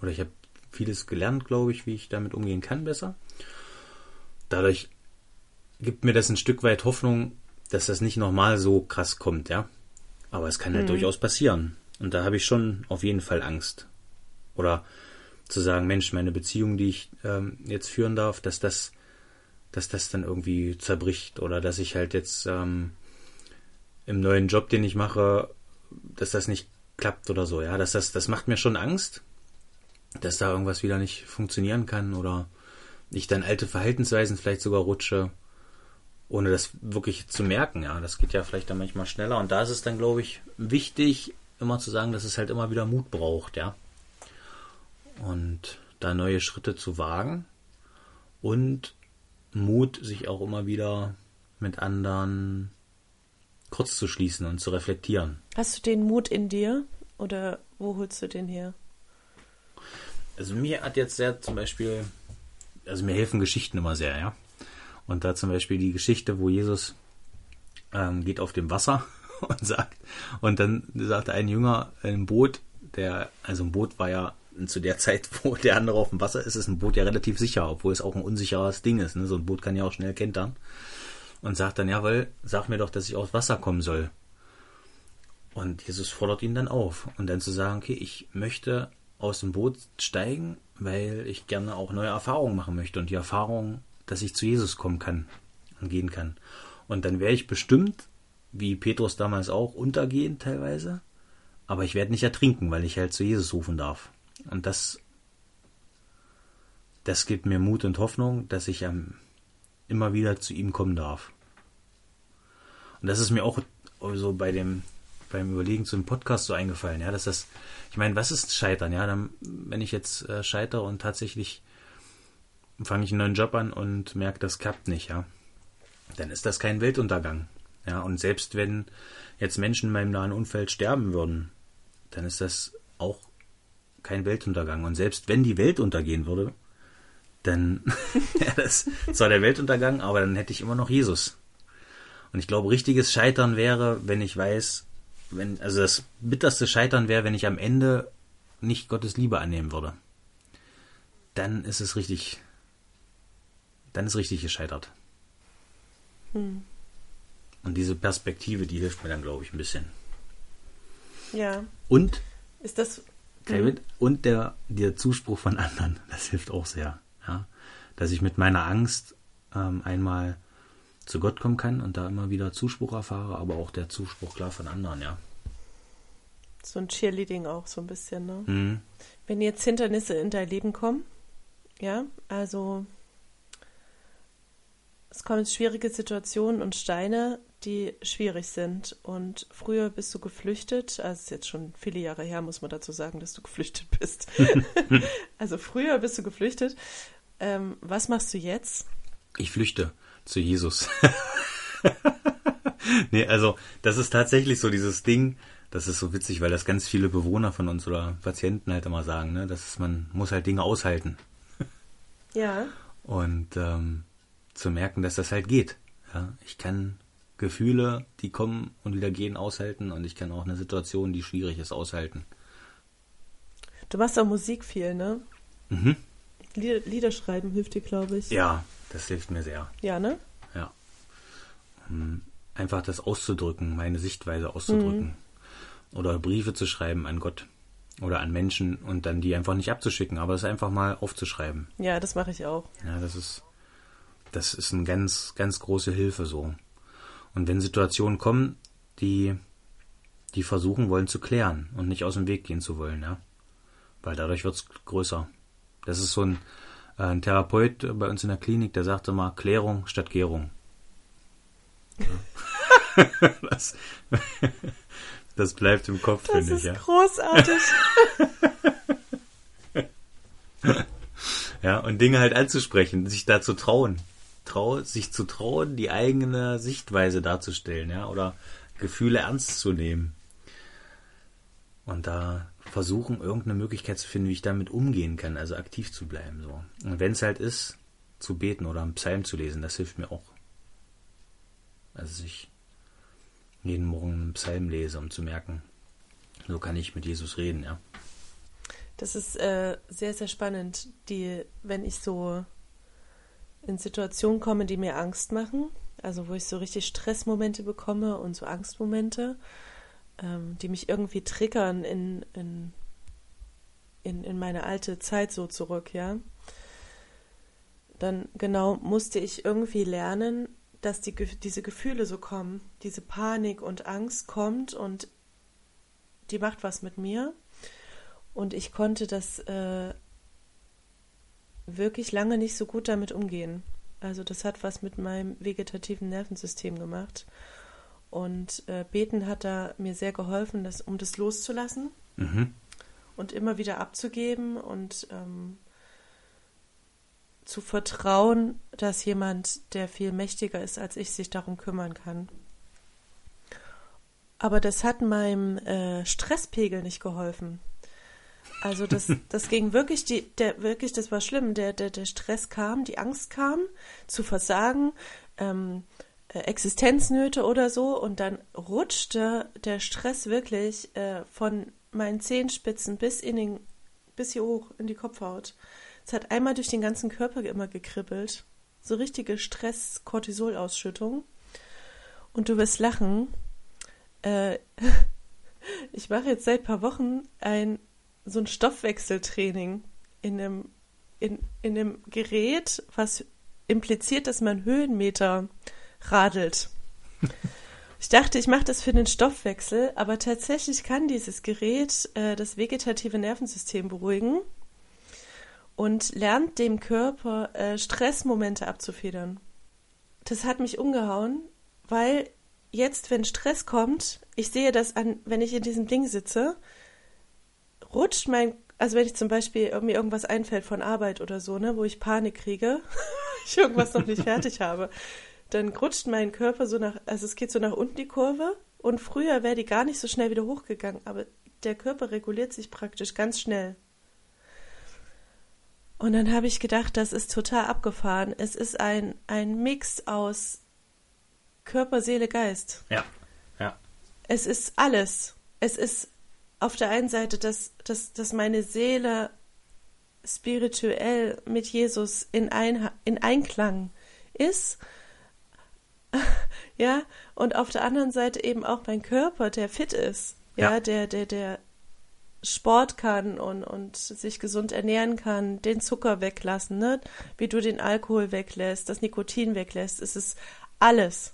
Oder ich habe vieles gelernt, glaube ich, wie ich damit umgehen kann besser. Dadurch gibt mir das ein Stück weit Hoffnung, dass das nicht nochmal so krass kommt, ja. Aber es kann halt mhm. durchaus passieren. Und da habe ich schon auf jeden Fall Angst. Oder zu sagen, Mensch, meine Beziehung, die ich ähm, jetzt führen darf, dass das, dass das dann irgendwie zerbricht oder dass ich halt jetzt ähm, im neuen Job, den ich mache, dass das nicht klappt oder so. Ja, dass das, das macht mir schon Angst, dass da irgendwas wieder nicht funktionieren kann oder ich dann alte Verhaltensweisen vielleicht sogar rutsche, ohne das wirklich zu merken. Ja, das geht ja vielleicht dann manchmal schneller und da ist es dann, glaube ich, wichtig, immer zu sagen, dass es halt immer wieder Mut braucht, ja. Und da neue Schritte zu wagen und Mut, sich auch immer wieder mit anderen kurz zu schließen und zu reflektieren. Hast du den Mut in dir oder wo holst du den her? Also mir hat jetzt sehr zum Beispiel, also mir helfen Geschichten immer sehr, ja. Und da zum Beispiel die Geschichte, wo Jesus ähm, geht auf dem Wasser und sagt, und dann sagte ein Jünger im Boot, der, also ein Boot war ja zu der Zeit, wo der andere auf dem Wasser ist, ist ein Boot ja relativ sicher, obwohl es auch ein unsicheres Ding ist. Ne? So ein Boot kann ja auch schnell kentern. Und sagt dann, jawohl, sag mir doch, dass ich aufs Wasser kommen soll. Und Jesus fordert ihn dann auf. Und dann zu sagen, okay, ich möchte aus dem Boot steigen, weil ich gerne auch neue Erfahrungen machen möchte. Und die Erfahrung, dass ich zu Jesus kommen kann und gehen kann. Und dann wäre ich bestimmt wie Petrus damals auch, untergehen teilweise. Aber ich werde nicht ertrinken, weil ich halt zu Jesus rufen darf. Und das, das gibt mir Mut und Hoffnung, dass ich ähm, immer wieder zu ihm kommen darf. Und das ist mir auch so bei dem, beim Überlegen zu dem Podcast so eingefallen, ja, dass das, ich meine, was ist Scheitern, ja, dann, wenn ich jetzt äh, scheitere und tatsächlich fange ich einen neuen Job an und merke, das klappt nicht, ja, dann ist das kein Weltuntergang. Ja, und selbst wenn jetzt Menschen in meinem nahen Umfeld sterben würden, dann ist das auch kein Weltuntergang. Und selbst wenn die Welt untergehen würde, dann ja, das zwar der Weltuntergang, aber dann hätte ich immer noch Jesus. Und ich glaube, richtiges Scheitern wäre, wenn ich weiß, wenn, also das bitterste Scheitern wäre, wenn ich am Ende nicht Gottes Liebe annehmen würde. Dann ist es richtig, dann ist richtig gescheitert. Hm. Und diese Perspektive, die hilft mir dann, glaube ich, ein bisschen. Ja. Und? Ist das. Mhm. und der, der Zuspruch von anderen, das hilft auch sehr. Ja? Dass ich mit meiner Angst ähm, einmal zu Gott kommen kann und da immer wieder Zuspruch erfahre, aber auch der Zuspruch klar von anderen, ja. So ein Cheerleading auch so ein bisschen, ne? Mhm. Wenn jetzt Hindernisse in dein Leben kommen, ja, also es kommen schwierige Situationen und Steine, die schwierig sind. Und früher bist du geflüchtet, also ist jetzt schon viele Jahre her, muss man dazu sagen, dass du geflüchtet bist. also früher bist du geflüchtet. Ähm, was machst du jetzt? Ich flüchte zu Jesus. nee, also das ist tatsächlich so dieses Ding, das ist so witzig, weil das ganz viele Bewohner von uns oder Patienten halt immer sagen, ne? Das ist, man muss halt Dinge aushalten. Ja. Und ähm, zu merken, dass das halt geht. Ja, ich kann Gefühle, die kommen und wieder gehen, aushalten und ich kann auch eine Situation, die schwierig ist, aushalten. Du machst auch Musik viel, ne? Mhm. Lieder, Lieder schreiben hilft dir, glaube ich. Ja, das hilft mir sehr. Ja, ne? Ja. Einfach das auszudrücken, meine Sichtweise auszudrücken. Mhm. Oder Briefe zu schreiben an Gott oder an Menschen und dann die einfach nicht abzuschicken, aber es einfach mal aufzuschreiben. Ja, das mache ich auch. Ja, das ist das ist eine ganz, ganz große Hilfe so. Und wenn Situationen kommen, die, die versuchen wollen zu klären und nicht aus dem Weg gehen zu wollen, ja. Weil dadurch wird es größer. Das ist so ein, äh, ein Therapeut bei uns in der Klinik, der sagte mal Klärung statt Gärung. das, das bleibt im Kopf, finde ich. Das ist großartig. ja, und Dinge halt anzusprechen, sich da zu trauen trau sich zu trauen, die eigene Sichtweise darzustellen, ja, oder Gefühle ernst zu nehmen. Und da versuchen, irgendeine Möglichkeit zu finden, wie ich damit umgehen kann, also aktiv zu bleiben, so. Und wenn es halt ist, zu beten oder einen Psalm zu lesen, das hilft mir auch. Also sich jeden Morgen einen Psalm lese, um zu merken, so kann ich mit Jesus reden, ja. Das ist äh, sehr, sehr spannend, die, wenn ich so in Situationen komme, die mir Angst machen, also wo ich so richtig Stressmomente bekomme und so Angstmomente, ähm, die mich irgendwie triggern in, in, in, in meine alte Zeit so zurück, ja. Dann genau musste ich irgendwie lernen, dass die, diese Gefühle so kommen, diese Panik und Angst kommt und die macht was mit mir. Und ich konnte das äh, wirklich lange nicht so gut damit umgehen. Also das hat was mit meinem vegetativen Nervensystem gemacht. Und äh, Beten hat da mir sehr geholfen, das, um das loszulassen Mhm. und immer wieder abzugeben und ähm, zu vertrauen, dass jemand, der viel mächtiger ist als ich, sich darum kümmern kann. Aber das hat meinem äh, Stresspegel nicht geholfen. Also das, das ging wirklich, die, der wirklich, das war schlimm. Der, der, der Stress kam, die Angst kam, zu versagen, ähm, äh, Existenznöte oder so, und dann rutschte der Stress wirklich äh, von meinen Zehenspitzen bis in den, bis hier hoch in die Kopfhaut. Es hat einmal durch den ganzen Körper immer gekribbelt. So richtige Stress-Cortisol-Ausschüttung. Und du wirst lachen. Äh, ich mache jetzt seit ein paar Wochen ein so ein Stoffwechseltraining in einem, in, in einem Gerät, was impliziert, dass man Höhenmeter radelt. Ich dachte, ich mache das für den Stoffwechsel, aber tatsächlich kann dieses Gerät äh, das vegetative Nervensystem beruhigen und lernt dem Körper äh, Stressmomente abzufedern. Das hat mich umgehauen, weil jetzt, wenn Stress kommt, ich sehe das an, wenn ich in diesem Ding sitze, rutscht mein, also wenn ich zum Beispiel mir irgendwas einfällt von Arbeit oder so, ne, wo ich Panik kriege, ich irgendwas noch nicht fertig habe, dann rutscht mein Körper so nach, also es geht so nach unten die Kurve und früher wäre die gar nicht so schnell wieder hochgegangen, aber der Körper reguliert sich praktisch ganz schnell. Und dann habe ich gedacht, das ist total abgefahren. Es ist ein, ein Mix aus Körper, Seele, Geist. Ja, ja. Es ist alles. Es ist auf der einen Seite, dass, dass, dass meine Seele spirituell mit Jesus in, ein, in Einklang ist. ja, und auf der anderen Seite eben auch mein Körper, der fit ist. Ja, Ja. der, der, der Sport kann und, und sich gesund ernähren kann, den Zucker weglassen, ne? Wie du den Alkohol weglässt, das Nikotin weglässt. Es ist alles.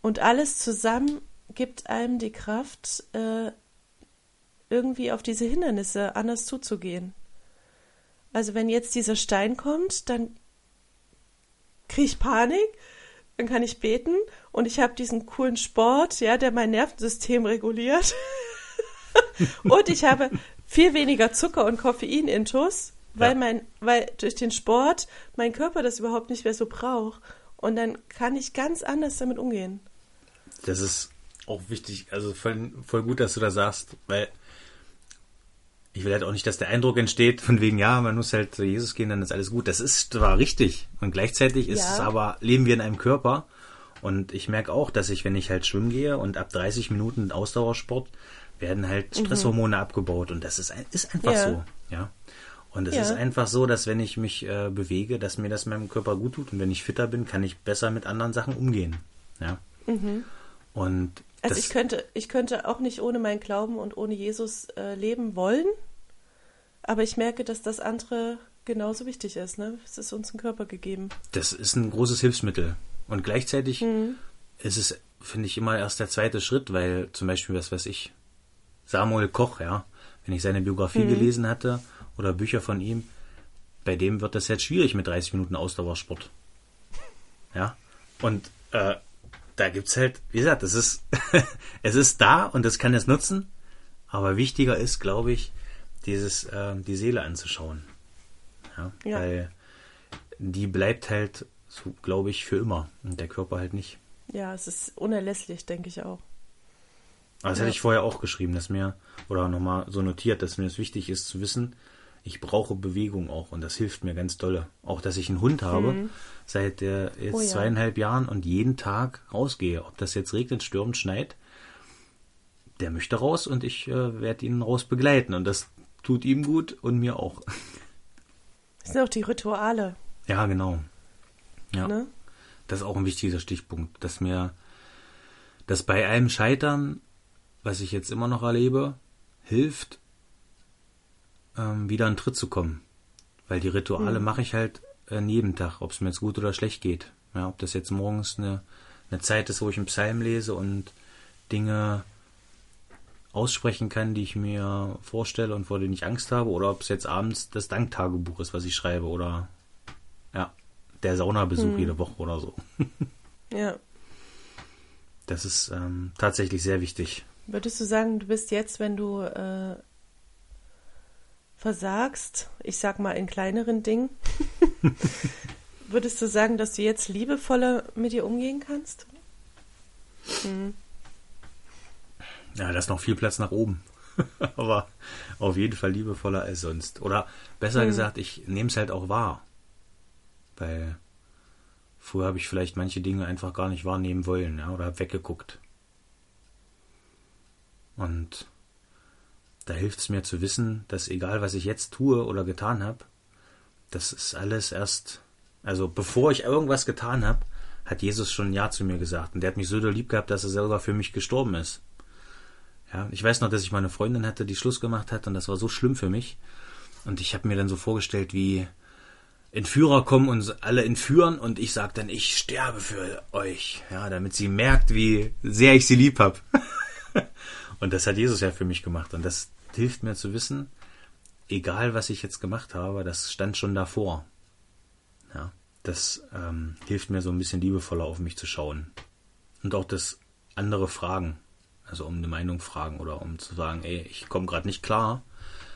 Und alles zusammen gibt einem die Kraft, äh, irgendwie auf diese Hindernisse anders zuzugehen. Also wenn jetzt dieser Stein kommt, dann kriege ich Panik, dann kann ich beten und ich habe diesen coolen Sport, ja, der mein Nervensystem reguliert. und ich habe viel weniger Zucker und Koffein intus, weil Ja. mein, weil durch den Sport mein Körper das überhaupt nicht mehr so braucht. Und dann kann ich ganz anders damit umgehen. Das ist auch wichtig, also voll, voll gut, dass du das sagst, weil ich will halt auch nicht, dass der Eindruck entsteht, von wegen, ja, man muss halt zu Jesus gehen, dann ist alles gut. Das ist zwar richtig und gleichzeitig ist Ja. es aber, leben wir in einem Körper und ich merke auch, dass ich, wenn ich halt schwimmen gehe und ab 30 Minuten Ausdauersport, werden halt Stresshormone abgebaut und das ist, ist einfach Mhm. Ja. so, ja. Und es Ja. ist einfach so, dass wenn ich mich äh, bewege, dass mir das meinem Körper gut tut und wenn ich fitter bin, kann ich besser mit anderen Sachen umgehen, ja. Und Mhm. Also das, ich könnte, ich könnte auch nicht ohne meinen Glauben und ohne Jesus äh, leben wollen, aber ich merke, dass das andere genauso wichtig ist. Ne? Es ist uns ein Körper gegeben. das ist ein großes Hilfsmittel. Und gleichzeitig Mhm. ist es, finde ich, immer erst der zweite Schritt, weil zum Beispiel, was weiß ich, Samuel Koch, ja, wenn ich seine Biografie gelesen hatte oder Bücher von ihm, bei dem wird das jetzt schwierig mit 30 Minuten Ausdauersport. Ja, und äh, da gibt's halt, wie gesagt, es ist, es ist da und es kann es nutzen, aber wichtiger ist, glaube ich, dieses, äh, die Seele anzuschauen. Ja, Ja. weil die bleibt halt, so, glaube ich, für immer und der Körper halt nicht. Ja, es ist unerlässlich, denke ich auch. Aber das Ja. hatte ich vorher auch geschrieben, dass mir, oder nochmal so notiert, dass mir es wichtig ist zu wissen, ich brauche Bewegung auch und das hilft mir ganz dolle. Auch, dass ich einen Hund habe, mhm. seit äh, jetzt oh, ja. zweieinhalb Jahren und jeden Tag rausgehe. Ob das jetzt regnet, stürmt, schneit, der möchte raus und ich äh, werde ihn raus begleiten und das tut ihm gut und mir auch. Das sind auch die Rituale. Ja, genau. Ja. Ne? Das ist auch ein wichtiger Stichpunkt, dass mir dass bei einem Scheitern, was ich jetzt immer noch erlebe, hilft, ähm, wieder einen Tritt zu kommen. Weil die Rituale mhm. mache ich halt äh, jeden Tag, ob es mir jetzt gut oder schlecht geht. Ja, ob das jetzt morgens eine, eine Zeit ist, wo ich einen Psalm lese und Dinge aussprechen kann, die ich mir vorstelle und vor denen ich Angst habe, oder ob es jetzt abends das Danktagebuch ist, was ich schreibe, oder ja, der Saunabesuch hm. jede Woche oder so. ja. Das ist ähm, tatsächlich sehr wichtig. Würdest du sagen, du bist jetzt, wenn du äh, versagst, ich sag mal in kleineren Dingen, würdest du sagen, dass du jetzt liebevoller mit dir umgehen kannst? Hm. Ja, da ist noch viel Platz nach oben. Aber auf jeden Fall liebevoller als sonst. Oder besser hm. gesagt, ich nehme es halt auch wahr. Weil früher habe ich vielleicht manche Dinge einfach gar nicht wahrnehmen wollen, ja, oder habe weggeguckt. Und da hilft es mir zu wissen, dass egal was ich jetzt tue oder getan habe, das ist alles erst, also bevor ich irgendwas getan habe, hat Jesus schon ein Ja zu mir gesagt. Und der hat mich so lieb gehabt, dass er selber für mich gestorben ist. Ja, ich weiß noch, dass ich meine Freundin hatte, die Schluss gemacht hat und das war so schlimm für mich. Und ich habe mir dann so vorgestellt, wie Entführer kommen und alle entführen und ich sage dann, ich sterbe für euch, ja, damit sie merkt, wie sehr ich sie lieb hab. und das hat Jesus ja für mich gemacht und das hilft mir zu wissen, egal was ich jetzt gemacht habe, das stand schon davor. Ja, das ähm, hilft mir so ein bisschen liebevoller auf mich zu schauen und auch das andere Fragen also um eine Meinung fragen oder um zu sagen, ey, ich komme gerade nicht klar.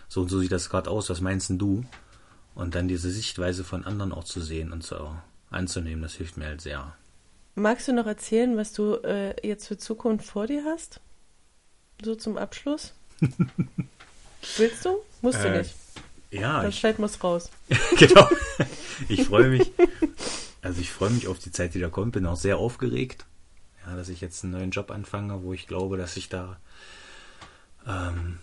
So und so sieht das gerade aus, was meinst denn du? Und dann diese Sichtweise von anderen auch zu sehen und so anzunehmen, das hilft mir halt sehr. Magst du noch erzählen, was du äh, jetzt für Zukunft vor dir hast? So zum Abschluss? Willst du? Musst du äh, nicht. Ja. Das Scheit muss raus. genau. Ich freue mich. Also ich freue mich auf die Zeit, die da kommt. Bin auch sehr aufgeregt. Ja, dass ich jetzt einen neuen Job anfange, wo ich glaube, dass ich da ähm,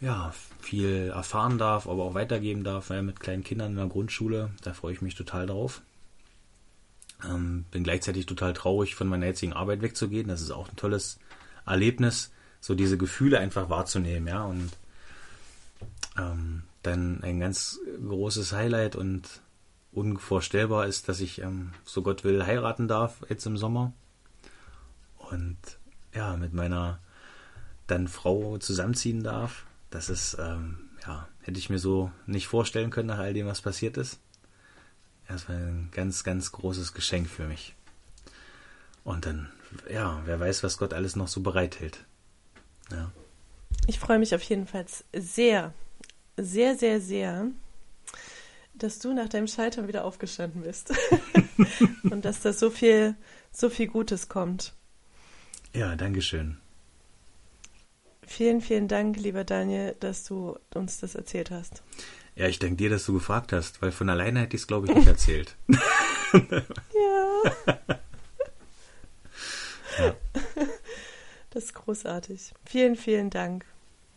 ja, viel erfahren darf, aber auch weitergeben darf, ja, mit kleinen Kindern in der Grundschule. Da freue ich mich total drauf. Ähm, bin gleichzeitig total traurig, von meiner jetzigen Arbeit wegzugehen. Das ist auch ein tolles Erlebnis, so diese Gefühle einfach wahrzunehmen, ja. Und ähm, dann ein ganz großes Highlight und unvorstellbar ist, dass ich, ähm, so Gott will, heiraten darf jetzt im Sommer und ja, mit meiner dann Frau zusammenziehen darf. Das ist, ähm, ja, hätte ich mir so nicht vorstellen können nach all dem, was passiert ist. Das war ein ganz, ganz großes Geschenk für mich. Und dann, ja, wer weiß, was Gott alles noch so bereithält. Ja. Ich freue mich auf jeden Fall sehr, sehr, sehr, sehr, dass du nach deinem Scheitern wieder aufgestanden bist. Und dass da so viel, so viel Gutes kommt. Ja, Dankeschön. Vielen, vielen Dank, lieber Daniel, dass du uns das erzählt hast. Ja, ich danke dir, dass du gefragt hast, weil von alleine hätte ich es, glaube ich, nicht erzählt. ja. ja. Das ist großartig. Vielen, vielen Dank.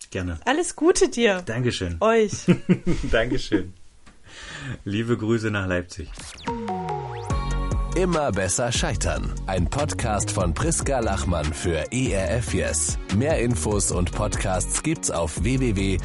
Gerne. Alles Gute dir. Dankeschön. Euch. Dankeschön. Liebe Grüße nach Leipzig. Immer besser scheitern. Ein Podcast von Priska Lachmann für ERF Yes. Mehr Infos und Podcasts gibt's auf www.erfyes.de.